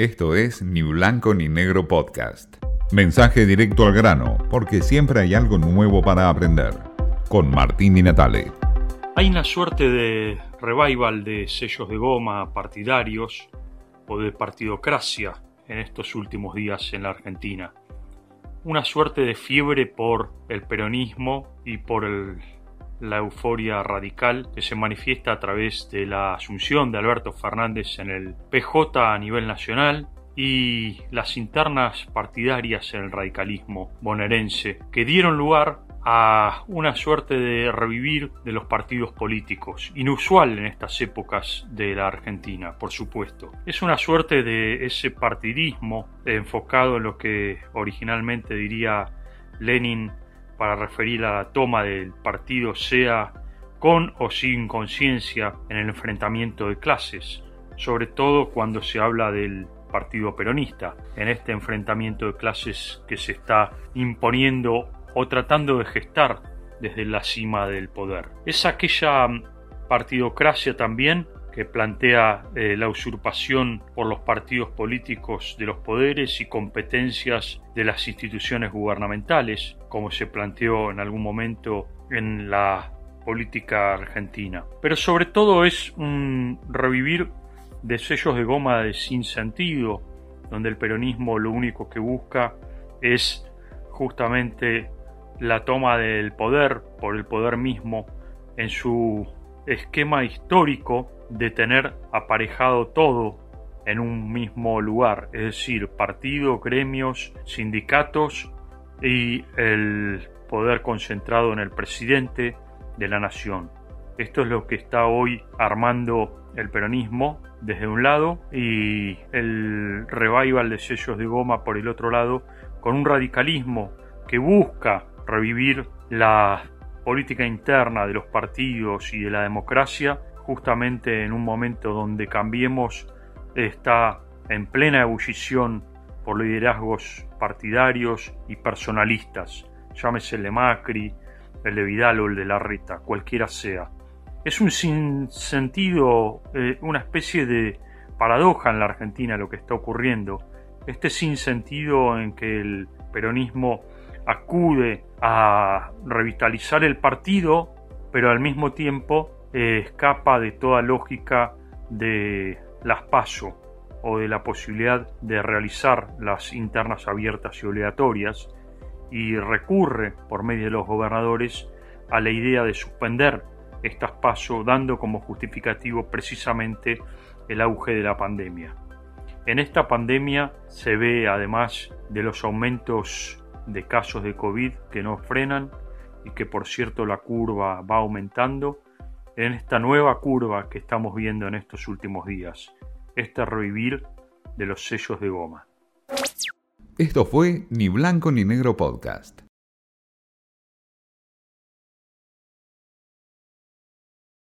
Esto es Ni Blanco ni Negro Podcast. Mensaje directo al grano, porque siempre hay algo nuevo para aprender. Con Martín Di Natale. Hay una suerte de revival de sellos de goma partidarios o de partidocracia en estos últimos días en la Argentina. Una suerte de fiebre por el peronismo y por el la euforia radical que se manifiesta a través de la asunción de Alberto Fernández en el PJ a nivel nacional y las internas partidarias en el radicalismo bonaerense que dieron lugar a una suerte de revivir de los partidos políticos, inusual en estas épocas de la Argentina, por supuesto. Es una suerte de ese partidismo enfocado en lo que originalmente diría Lenin para referir a la toma del partido sea con o sin conciencia en el enfrentamiento de clases, sobre todo cuando se habla del Partido Peronista, en este enfrentamiento de clases que se está imponiendo o tratando de gestar desde la cima del poder. Es aquella partidocracia también que plantea eh, la usurpación por los partidos políticos de los poderes y competencias de las instituciones gubernamentales, como se planteó en algún momento en la política argentina. Pero sobre todo es un revivir de sellos de goma de sin sentido, donde el peronismo lo único que busca es justamente la toma del poder por el poder mismo en su esquema histórico de tener aparejado todo en un mismo lugar, es decir, partido, gremios, sindicatos y el poder concentrado en el presidente de la nación. Esto es lo que está hoy armando el peronismo desde un lado y el revival de sellos de goma por el otro lado, con un radicalismo que busca revivir la política interna de los partidos y de la democracia justamente en un momento donde Cambiemos está en plena ebullición por liderazgos partidarios y personalistas, llámese el de Macri, el de Vidal o el de Larreta, cualquiera sea. Es un sinsentido, eh, una especie de paradoja en la Argentina lo que está ocurriendo. Este sinsentido en que el peronismo acude a revitalizar el partido, pero al mismo tiempo eh, escapa de toda lógica de las PASO o de la posibilidad de realizar las internas abiertas y obligatorias y recurre por medio de los gobernadores a la idea de suspender estas PASO dando como justificativo precisamente el auge de la pandemia. En esta pandemia se ve además de los aumentos de casos de COVID que no frenan y que por cierto la curva va aumentando, en esta nueva curva que estamos viendo en estos últimos días, este revivir de los sellos de goma. Esto fue Ni Blanco ni Negro Podcast.